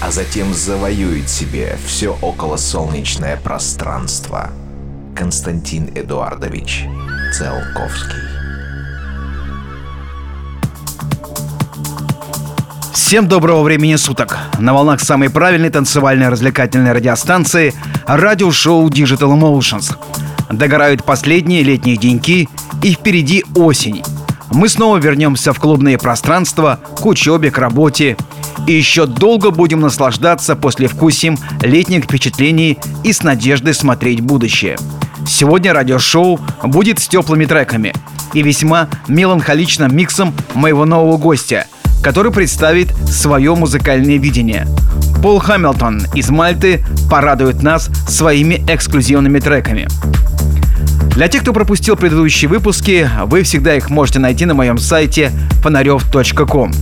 а затем завоюет себе все околосолнечное пространство. Константин Эдуардович Циолковский. Всем доброго времени суток! На волнах самой правильной танцевальной развлекательной радиостанции радиошоу Digital Emotions. Догорают последние летние деньки и впереди осень. Мы снова вернемся в клубные пространства, к учебе, к работе. И еще долго будем наслаждаться после вкусим летних впечатлений и с надеждой смотреть будущее. Сегодня радиошоу будет с теплыми треками и весьма меланхоличным миксом моего нового гостя, который представит свое музыкальное видение. Пол Хамилтон из Мальты порадует нас своими эксклюзивными треками. Для тех, кто пропустил предыдущие выпуски, вы всегда их можете найти на моем сайте фонарев.ком.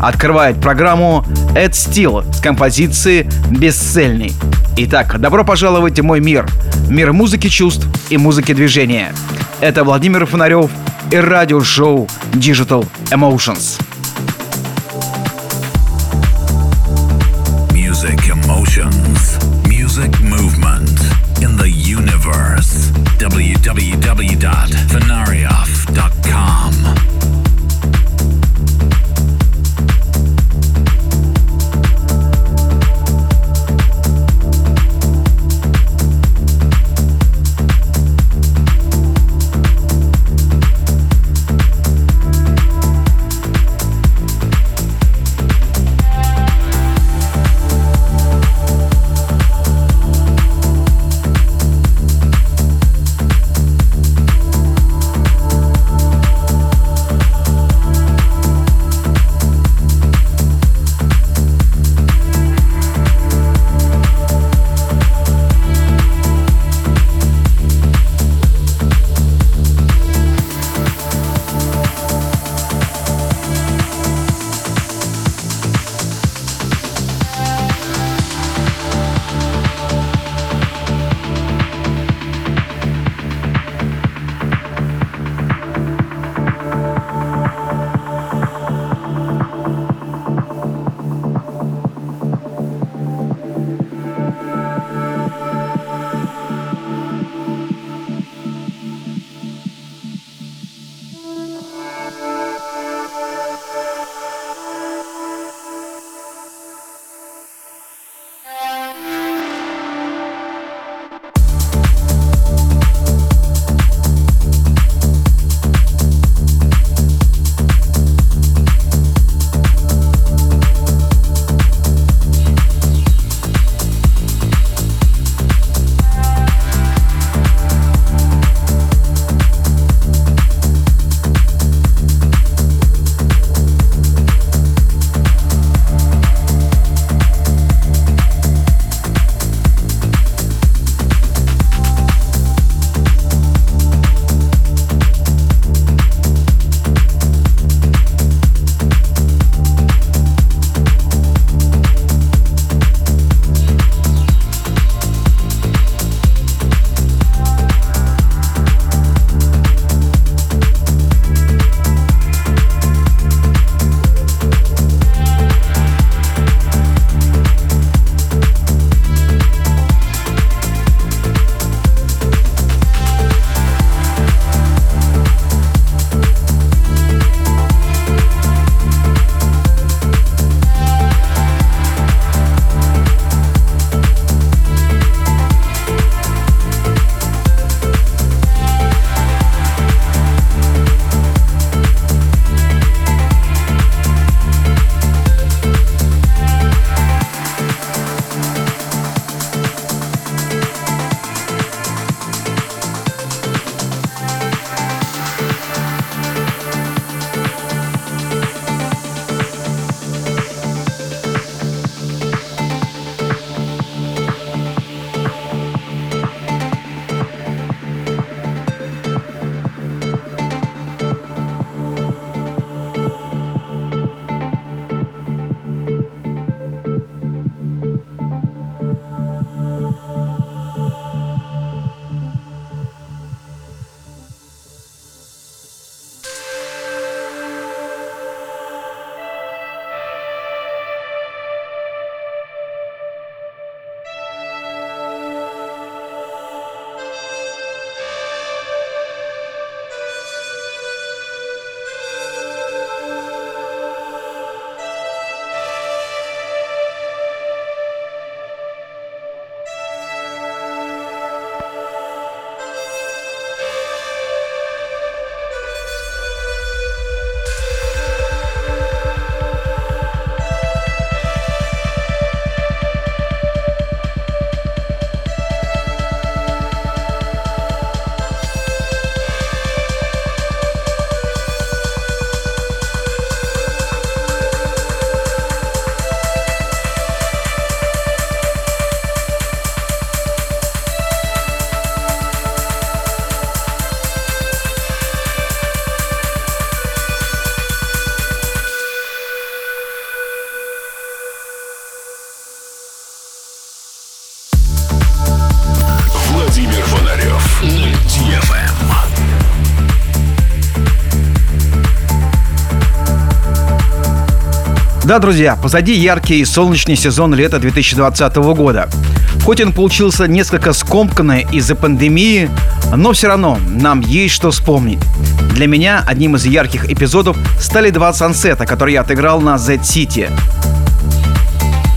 Открывает программу Эд Steel с композиции «Бесцельный». Итак, добро пожаловать в мой мир. Мир музыки чувств и музыки движения. Это Владимир Фонарев и радиошоу Digital Emotions. Music emotions, music movement in the universe. www.venaria.com Да, друзья, позади яркий и солнечный сезон лета 2020 года. Хоть он получился несколько скомканный из-за пандемии, но все равно нам есть что вспомнить. Для меня одним из ярких эпизодов стали два сансета, которые я отыграл на Z-City.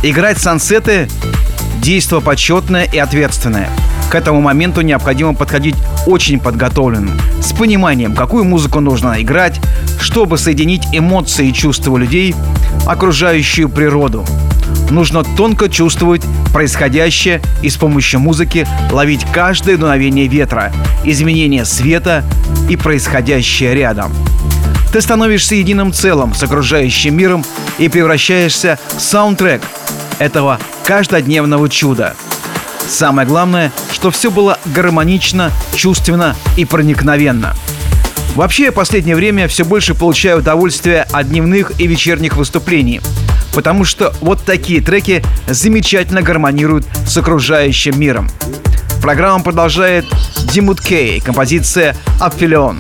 Играть сансеты – действо почетное и ответственное. К этому моменту необходимо подходить очень подготовленным, с пониманием, какую музыку нужно играть, чтобы соединить эмоции и чувства людей, окружающую природу. Нужно тонко чувствовать происходящее и с помощью музыки ловить каждое дуновение ветра, изменение света и происходящее рядом. Ты становишься единым целым с окружающим миром и превращаешься в саундтрек этого каждодневного чуда. Самое главное, что все было гармонично, чувственно и проникновенно – Вообще, я последнее время все больше получаю удовольствие от дневных и вечерних выступлений, потому что вот такие треки замечательно гармонируют с окружающим миром. Программа продолжает Димут Кей, композиция «Апфилион».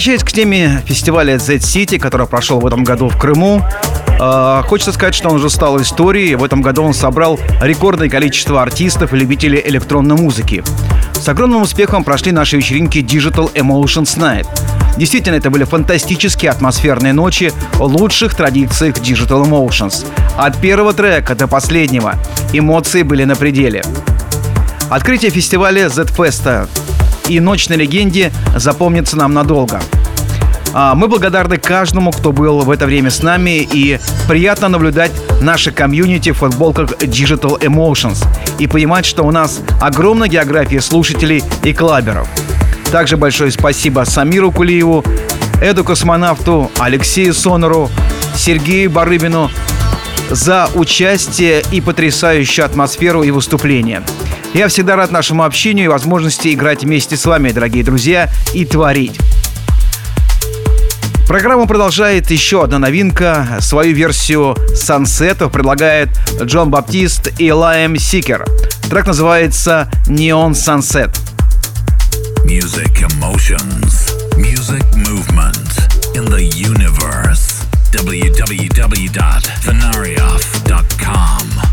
Возвращаясь к теме фестиваля Z-City, который прошел в этом году в Крыму, э, хочется сказать, что он уже стал историей. В этом году он собрал рекордное количество артистов и любителей электронной музыки. С огромным успехом прошли наши вечеринки Digital Emotions Night. Действительно, это были фантастические атмосферные ночи в лучших традициях Digital Emotions. От первого трека до последнего эмоции были на пределе. Открытие фестиваля Z-Fest и «Ночь на легенде» запомнится нам надолго. А, мы благодарны каждому, кто был в это время с нами, и приятно наблюдать наши комьюнити в футболках Digital Emotions и понимать, что у нас огромная география слушателей и клаберов. Также большое спасибо Самиру Кулиеву, Эду Космонавту, Алексею Сонору, Сергею Барыбину за участие и потрясающую атмосферу и выступления. Я всегда рад нашему общению и возможности играть вместе с вами, дорогие друзья, и творить. Программу продолжает еще одна новинка. Свою версию Sunset предлагает Джон Баптист и Лайм Сикер. Трек называется Neon Sunset. Music emotions, music movement in the universe. www.venarioff.com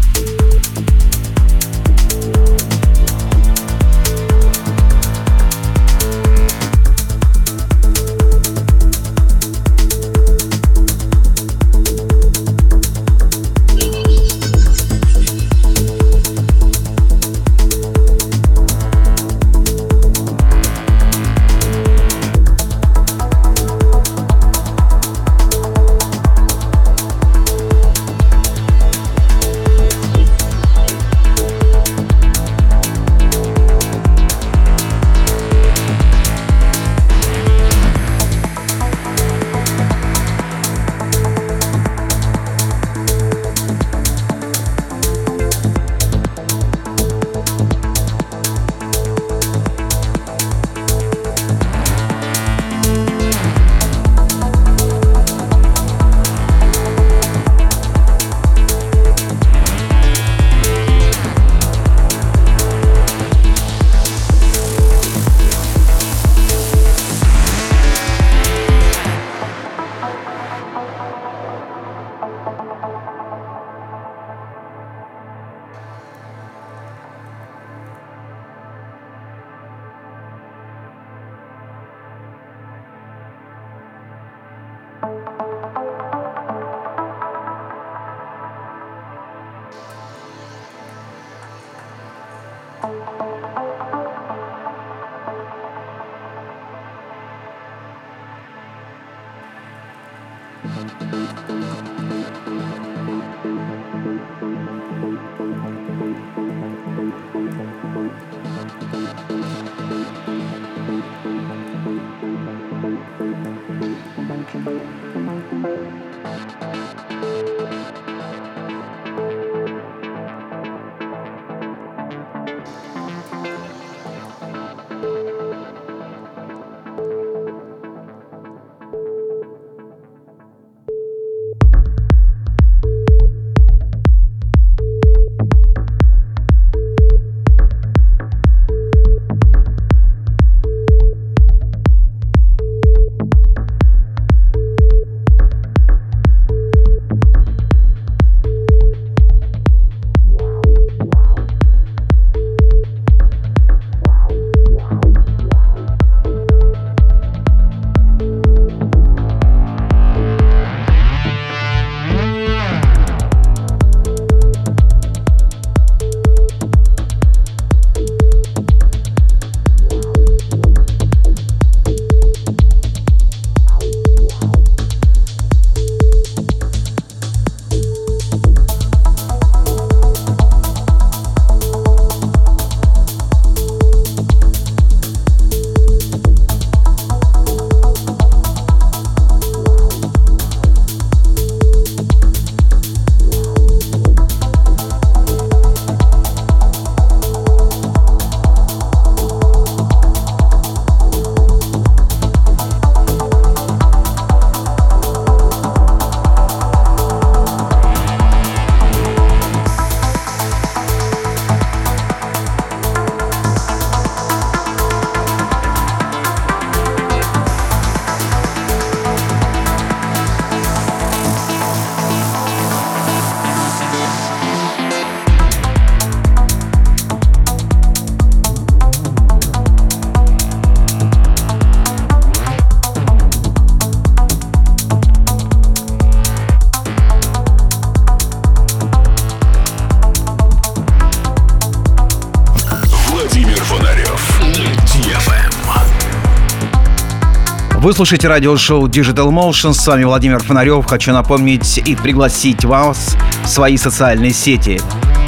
Вы слушаете радиошоу Digital Motion. С вами Владимир Фонарев. Хочу напомнить и пригласить вас в свои социальные сети.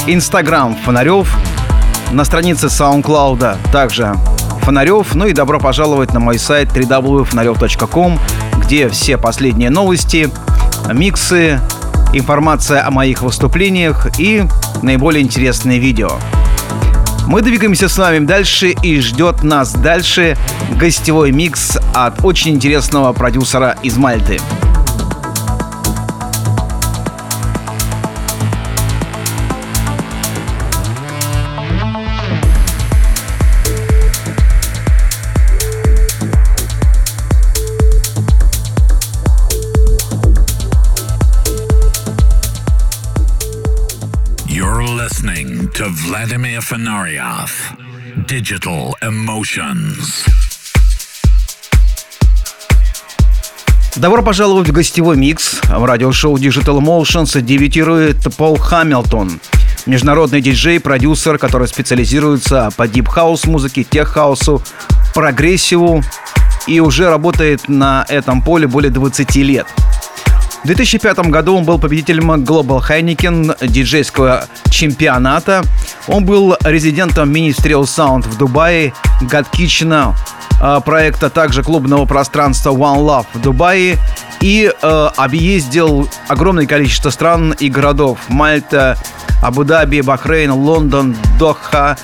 Инстаграм Фонарев, на странице SoundCloud также Фонарев. Ну и добро пожаловать на мой сайт www.fonarев.com, где все последние новости, миксы, информация о моих выступлениях и наиболее интересные видео. Мы двигаемся с вами дальше и ждет нас дальше гостевой микс от очень интересного продюсера из Мальты. To Vladimir Fenarioff. Digital Emotions. Добро пожаловать в гостевой микс. В радиошоу Digital Emotions дебютирует Пол Хамилтон. Международный диджей, продюсер, который специализируется по дип-хаус музыке, тех-хаусу, прогрессиву и уже работает на этом поле более 20 лет. В 2005 году он был победителем Global Heineken диджейского чемпионата. Он был резидентом Ministry of Sound в Дубае, God Kitchen, э, проекта также клубного пространства One Love в Дубае и э, объездил огромное количество стран и городов. Мальта, Абу-Даби, Бахрейн, Лондон, Доха,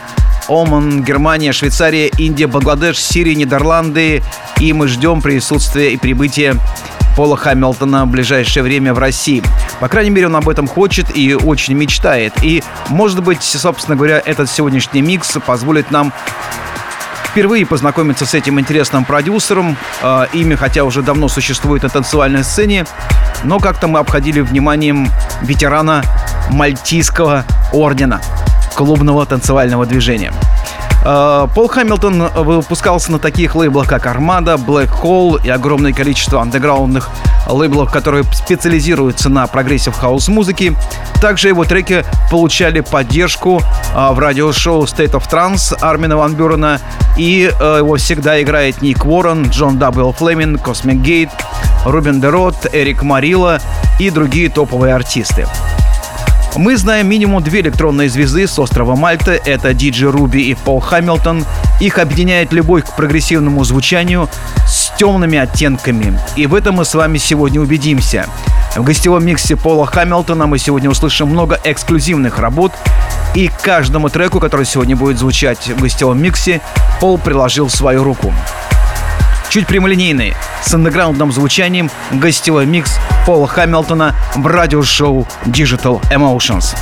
Оман, Германия, Швейцария, Индия, Бангладеш, Сирия, Нидерланды. И мы ждем присутствия и прибытия Пола Хамилтона в ближайшее время в России. По крайней мере, он об этом хочет и очень мечтает. И, может быть, собственно говоря, этот сегодняшний микс позволит нам впервые познакомиться с этим интересным продюсером. Э, имя, хотя уже давно существует на танцевальной сцене, но как-то мы обходили вниманием ветерана Мальтийского ордена клубного танцевального движения. Э, Пол Хамилтон выпускался на таких лейблах, как Armada, Black Hole и огромное количество андеграундных лейблов, которые специализируются на прогрессив хаус музыке. Также его треки получали поддержку э, в радиошоу State of Trance Армина Ван Бюрена, и э, его всегда играет Ник Уоррен, John 00 Fleming, Cosmic Gate, Ruben de Ronde, Erick Morillo и другие топовые артисты. Мы знаем минимум две электронные звезды с острова Мальта. Это DJ Ruby и Пол Хамилтон. Их объединяет любовь к прогрессивному звучанию с темными оттенками. И в этом мы с вами сегодня убедимся. В гостевом миксе Пола Хамилтона мы сегодня услышим много эксклюзивных работ. И каждому треку, который сегодня будет звучать в гостевом миксе, Пол приложил свою руку чуть прямолинейный, с андеграундным звучанием гостевой микс Пола Хамилтона в радиошоу Digital Emotions.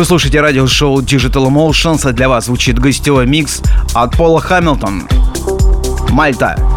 Вы слушаете радиошоу Digital Emotions, а для вас звучит гостевой микс от Пола Хамилтон. Мальта.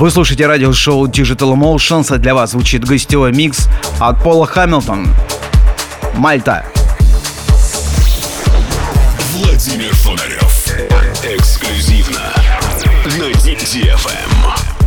Вы слушаете радиошоу Digital Emotions, а для вас звучит гостевой микс от Пола Хамилтон. Мальта. Владимир Фонарев. Эксклюзивно на DFM.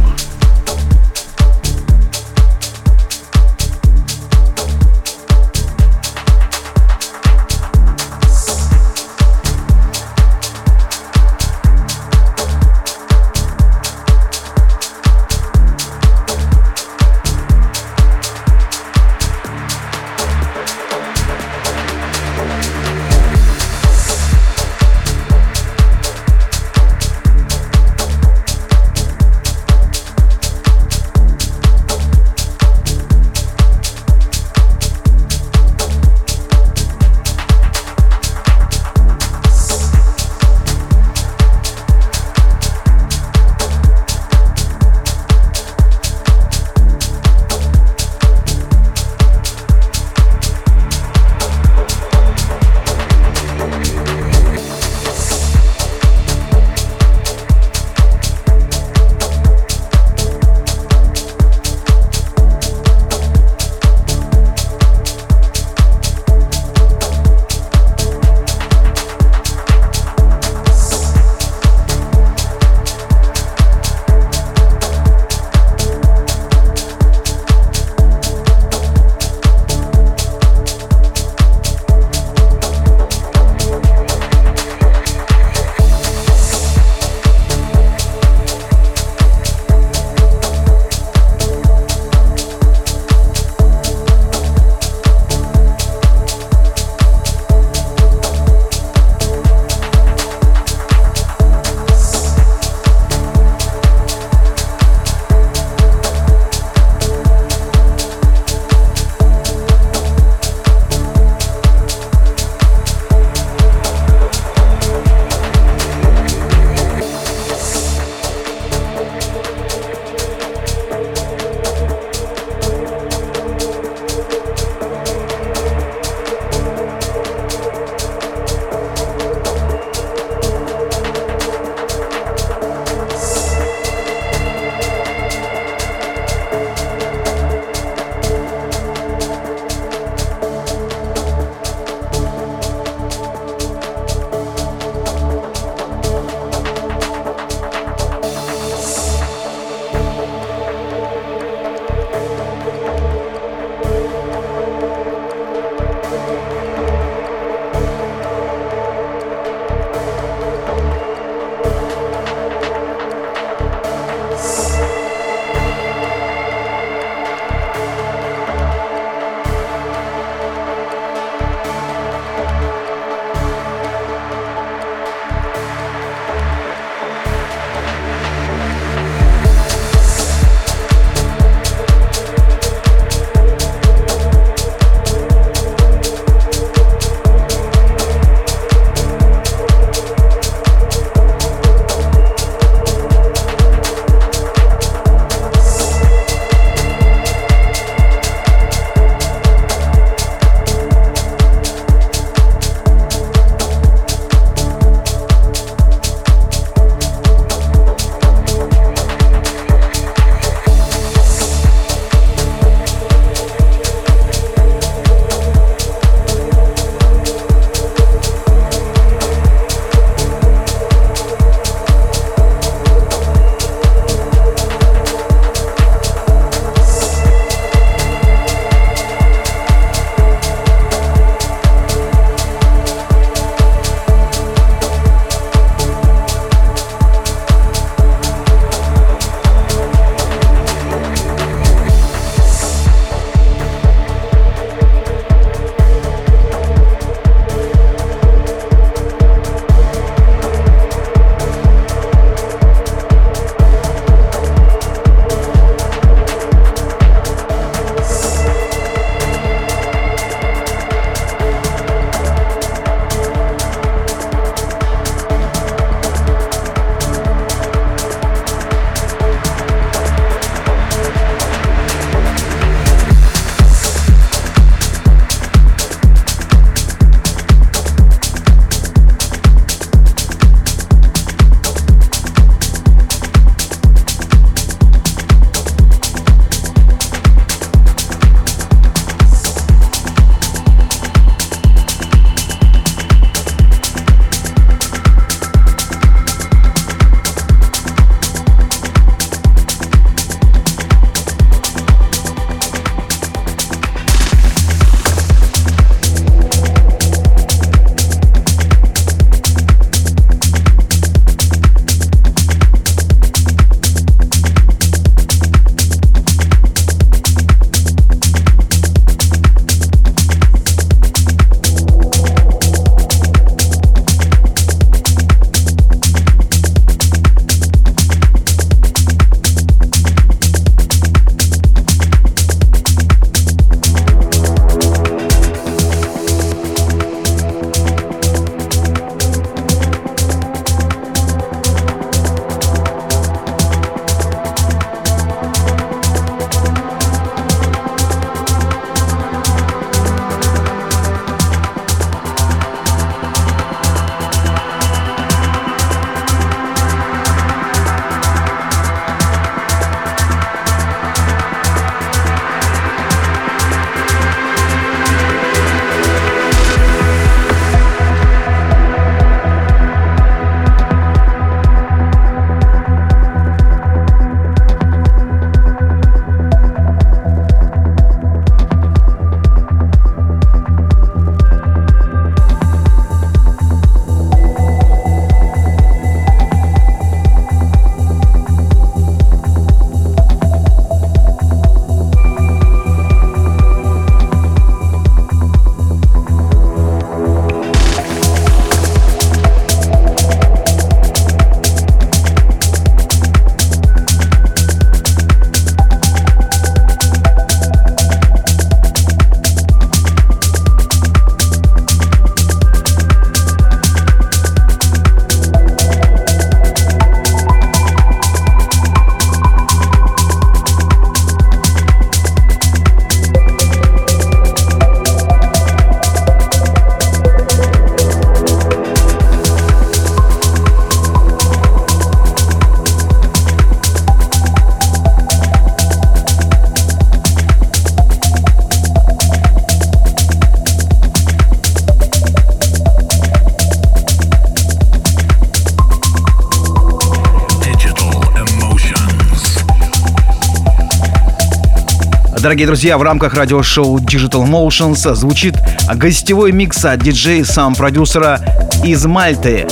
Дорогие друзья, в рамках радиошоу Digital Motions звучит гостевой микс от диджея-сам-продюсера из Мальты.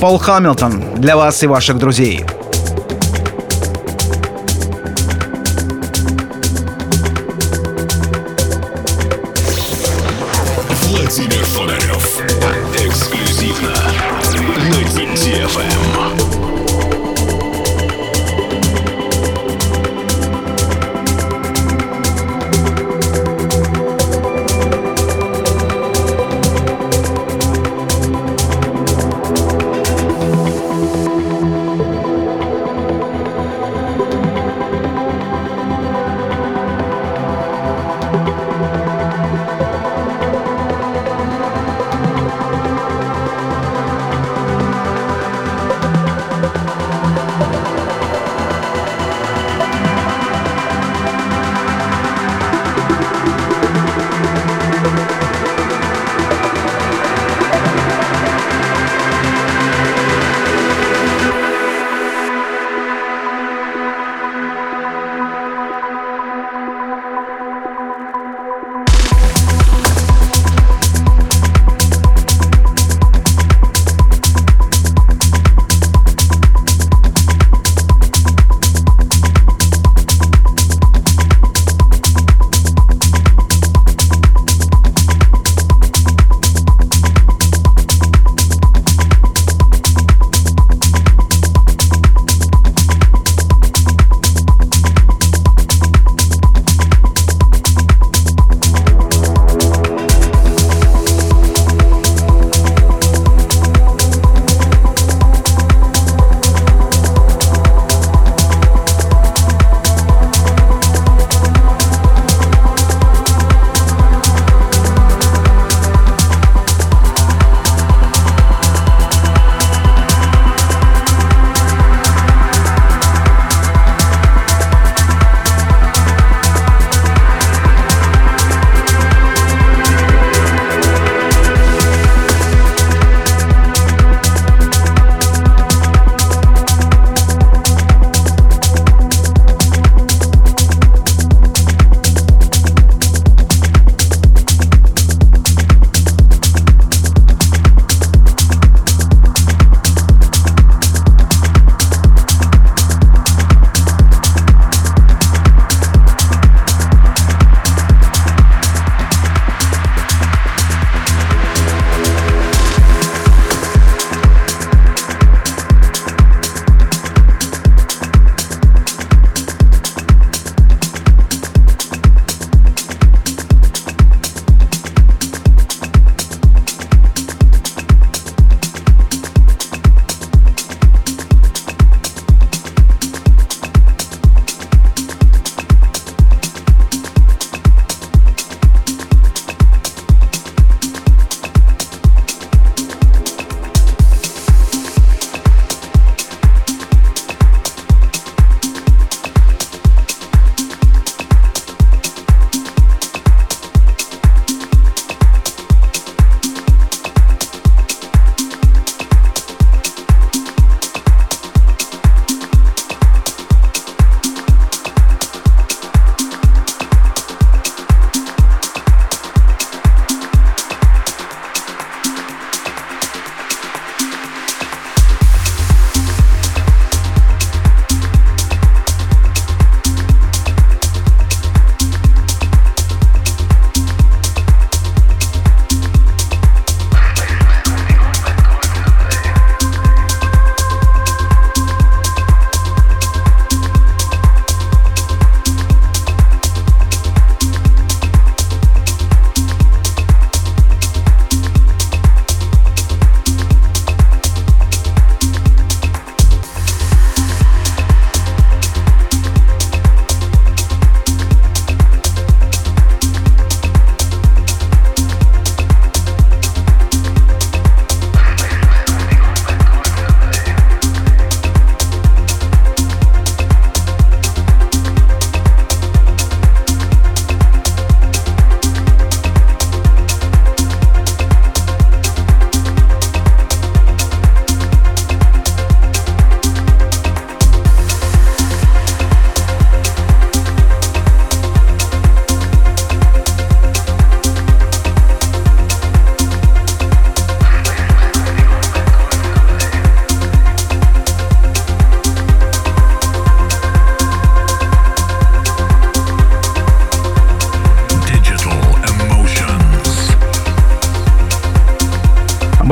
Пол Хамилтон для вас и ваших друзей.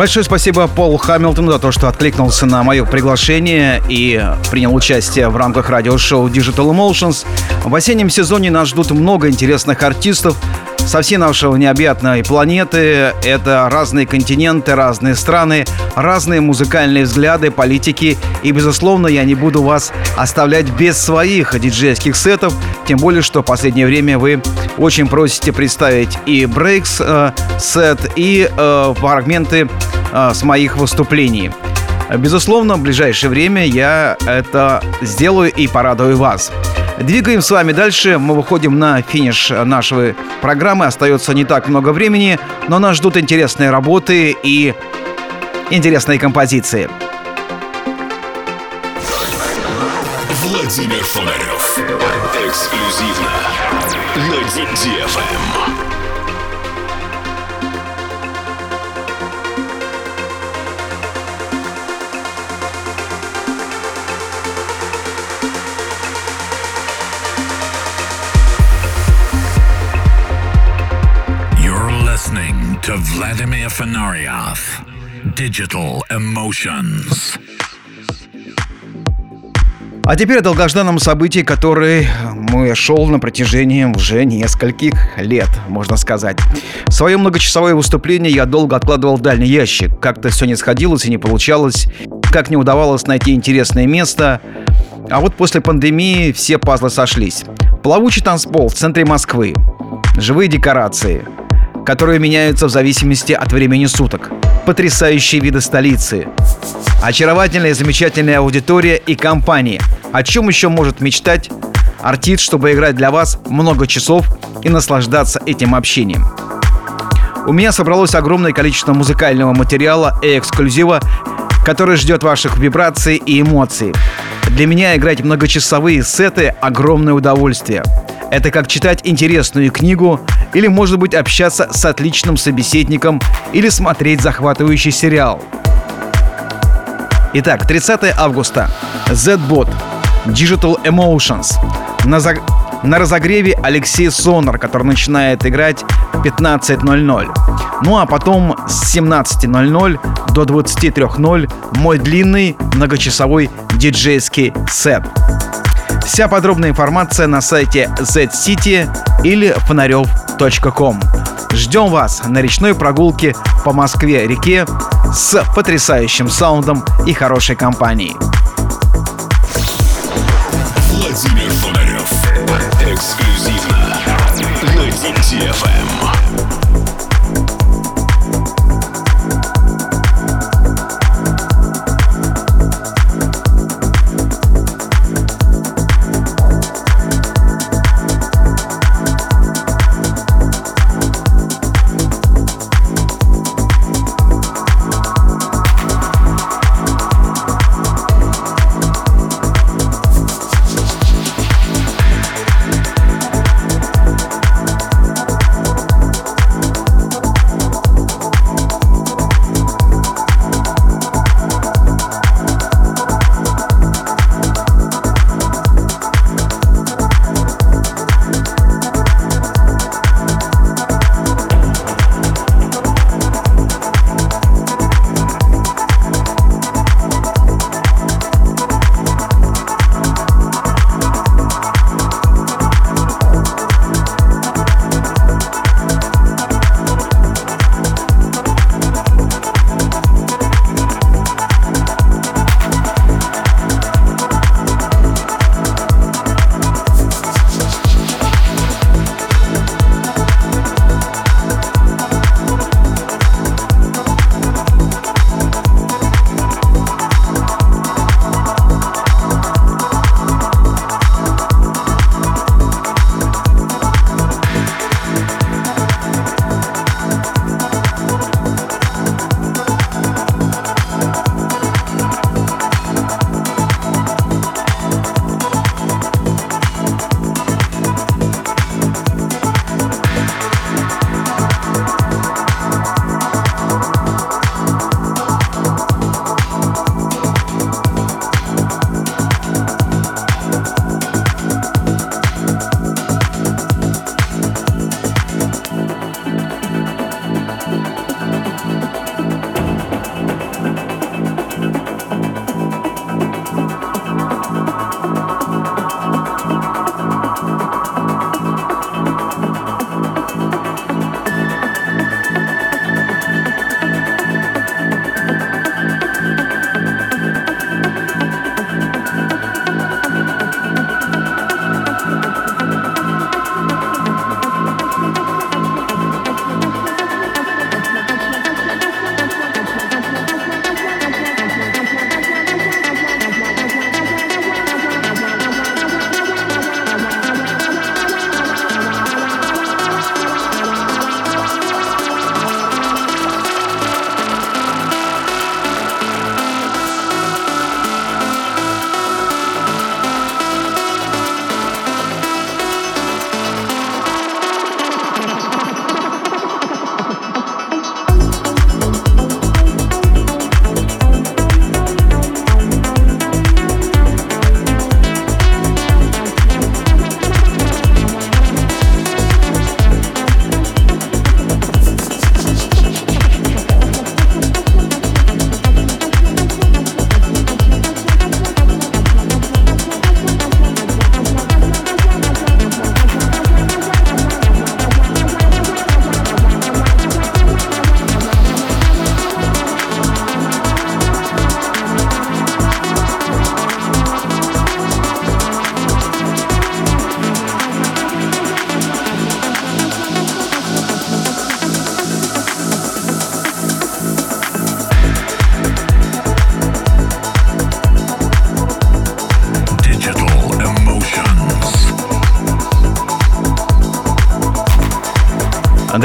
Большое спасибо Пол Хамилтону за то, что откликнулся на мое приглашение и принял участие в рамках радиошоу Digital Emotions. В осеннем сезоне нас ждут много интересных артистов, со всей нашей необъятной планеты. Это разные континенты, разные страны, разные музыкальные взгляды, политики. И, безусловно, я не буду вас оставлять без своих диджейских сетов. Тем более, что в последнее время вы очень просите представить и брейкс э, сет, и э, фрагменты э, с моих выступлений. Безусловно, в ближайшее время я это сделаю и порадую вас. Двигаем с вами дальше. Мы выходим на финиш нашей программы. Остается не так много времени, но нас ждут интересные работы и интересные композиции. Владимир Фонарев. Эксклюзивно на DFM. Fenarioff. Digital Emotions. А теперь о долгожданном событии, который мы шел на протяжении уже нескольких лет, можно сказать. Свое многочасовое выступление я долго откладывал в дальний ящик. Как-то все не сходилось и не получалось. Как не удавалось найти интересное место. А вот после пандемии все пазлы сошлись. Плавучий танцпол в центре Москвы. Живые декорации – которые меняются в зависимости от времени суток. Потрясающие виды столицы. Очаровательная и замечательная аудитория и компания. О чем еще может мечтать артист, чтобы играть для вас много часов и наслаждаться этим общением? У меня собралось огромное количество музыкального материала и эксклюзива, который ждет ваших вибраций и эмоций. Для меня играть многочасовые сеты – огромное удовольствие. Это как читать интересную книгу или, может быть, общаться с отличным собеседником или смотреть захватывающий сериал. Итак, 30 августа. Z-Bot. Digital Emotions. На, за... на разогреве Алексей Сонор, который начинает играть в 15.00. Ну а потом с 17.00 до 23.00 мой длинный многочасовой диджейский сет. Вся подробная информация на сайте Z-City или фонарев.ком. Ждем вас на речной прогулке по Москве-реке с потрясающим саундом и хорошей компанией. Владимир Фонарев. Эксклюзивно на DTFM.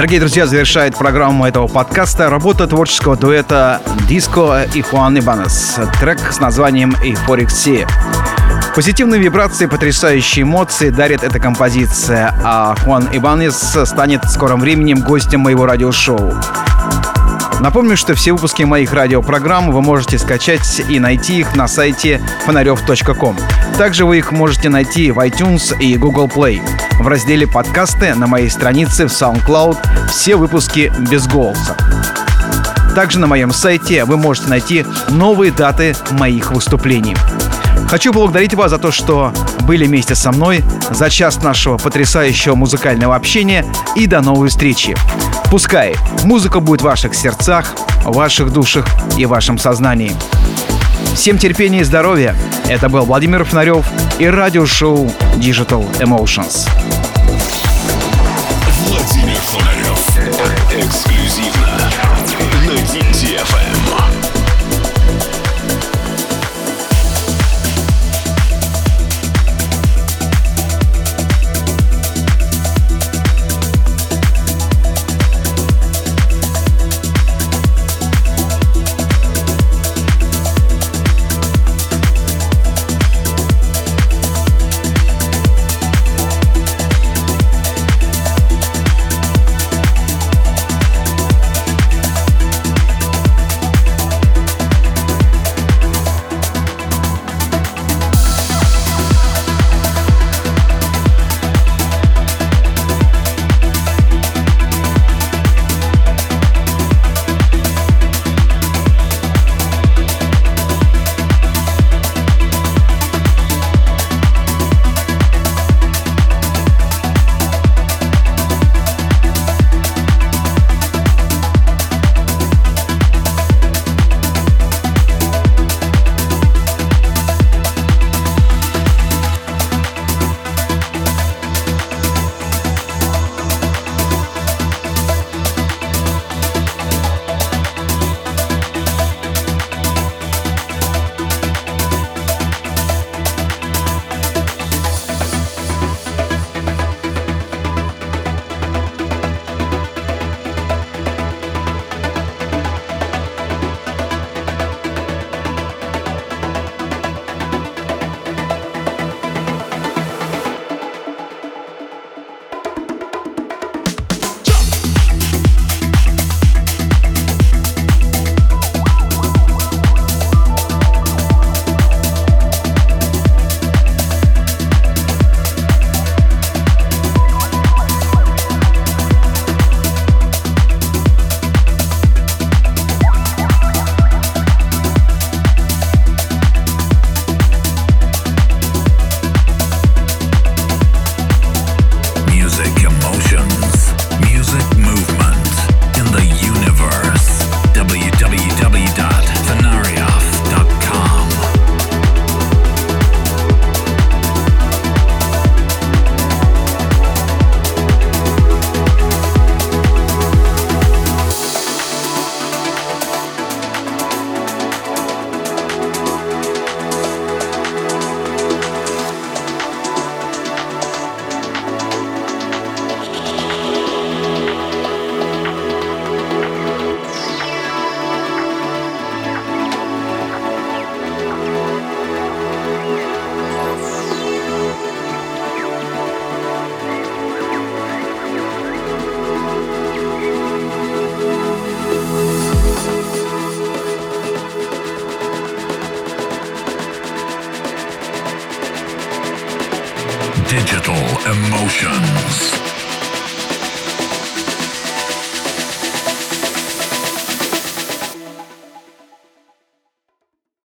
Дорогие друзья, завершает программу этого подкаста работа творческого дуэта Диско и Хуан Ибанес. Трек с названием «Euphoric Sea». Позитивные вибрации, потрясающие эмоции дарит эта композиция, а Хуан Ибанес станет в скором времени гостем моего радиошоу. Напомню, что все выпуски моих радиопрограмм вы можете скачать и найти их на сайте фонарев.ком. Также вы их можете найти в iTunes и Google Play. В разделе «Подкасты» на моей странице в SoundCloud все выпуски без голоса. Также на моем сайте вы можете найти новые даты моих выступлений. Хочу поблагодарить вас за то, что были вместе со мной за час нашего потрясающего музыкального общения и до новой встречи. Пускай музыка будет в ваших сердцах, ваших душах и вашем сознании. Всем терпения и здоровья. Это был Владимир Фонарев и радиошоу Digital Emotions. Фонарев.